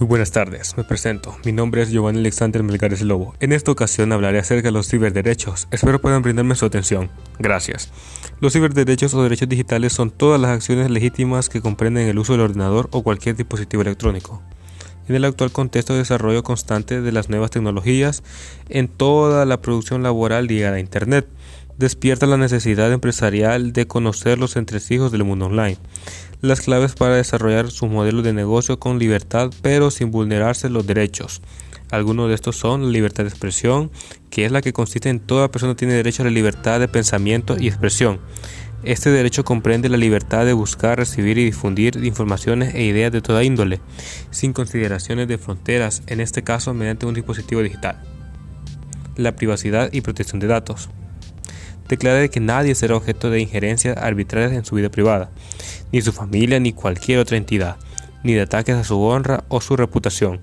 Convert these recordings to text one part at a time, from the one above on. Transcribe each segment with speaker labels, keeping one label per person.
Speaker 1: Muy buenas tardes, me presento. Mi nombre es Giovanni Alexander Melgares Lobo. En esta ocasión hablaré acerca de los ciberderechos. Espero puedan brindarme su atención. Gracias. Los ciberderechos o derechos digitales son todas las acciones legítimas que comprenden el uso del ordenador o cualquier dispositivo electrónico. En el actual contexto de desarrollo constante de las nuevas tecnologías, en toda la producción laboral ligada a Internet, despierta la necesidad empresarial de conocer los entresijos del mundo online las claves para desarrollar su modelo de negocio con libertad pero sin vulnerarse los derechos. Algunos de estos son la libertad de expresión, que es la que consiste en toda persona tiene derecho a la libertad de pensamiento y expresión. Este derecho comprende la libertad de buscar, recibir y difundir informaciones e ideas de toda índole, sin consideraciones de fronteras, en este caso mediante un dispositivo digital. La privacidad y protección de datos declara que nadie será objeto de injerencias arbitrarias en su vida privada, ni su familia ni cualquier otra entidad, ni de ataques a su honra o su reputación.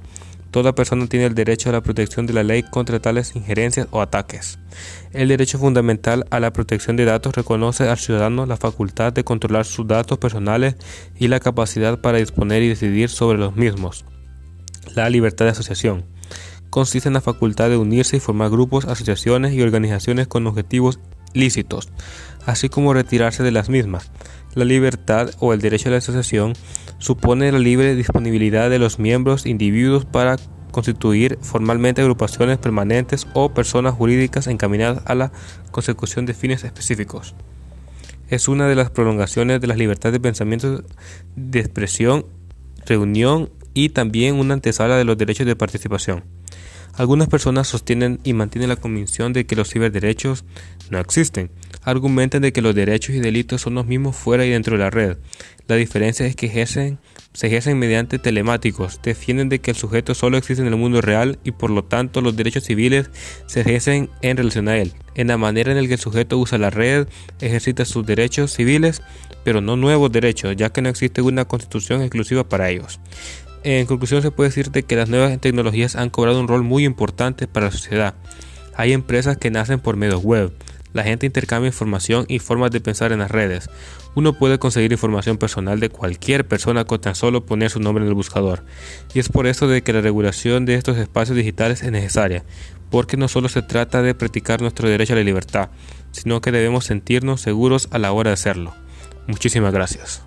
Speaker 1: Toda persona tiene el derecho a la protección de la ley contra tales injerencias o ataques. El derecho fundamental a la protección de datos reconoce al ciudadano la facultad de controlar sus datos personales y la capacidad para disponer y decidir sobre los mismos. La libertad de asociación consiste en la facultad de unirse y formar grupos, asociaciones y organizaciones con objetivos lícitos, así como retirarse de las mismas. La libertad o el derecho a la asociación supone la libre disponibilidad de los miembros individuos para constituir formalmente agrupaciones permanentes o personas jurídicas encaminadas a la consecución de fines específicos. Es una de las prolongaciones de las libertades de pensamiento, de expresión, reunión y también una antesala de los derechos de participación. Algunas personas sostienen y mantienen la convicción de que los ciberderechos no existen. Argumentan de que los derechos y delitos son los mismos fuera y dentro de la red. La diferencia es que se ejercen mediante telemáticos. Defienden de que el sujeto solo existe en el mundo real y por lo tanto los derechos civiles se ejercen en relación a él. En la manera en la que el sujeto usa la red, ejercita sus derechos civiles, pero no nuevos derechos, ya que no existe una constitución exclusiva para ellos. En conclusión se puede decir que las nuevas tecnologías han cobrado un rol muy importante para la sociedad. Hay empresas que nacen por medios web. La gente intercambia información y formas de pensar en las redes. Uno puede conseguir información personal de cualquier persona con tan solo poner su nombre en el buscador. Y es por eso de que la regulación de estos espacios digitales es necesaria, porque no solo se trata de practicar nuestro derecho a la libertad, sino que debemos sentirnos seguros a la hora de hacerlo. Muchísimas gracias.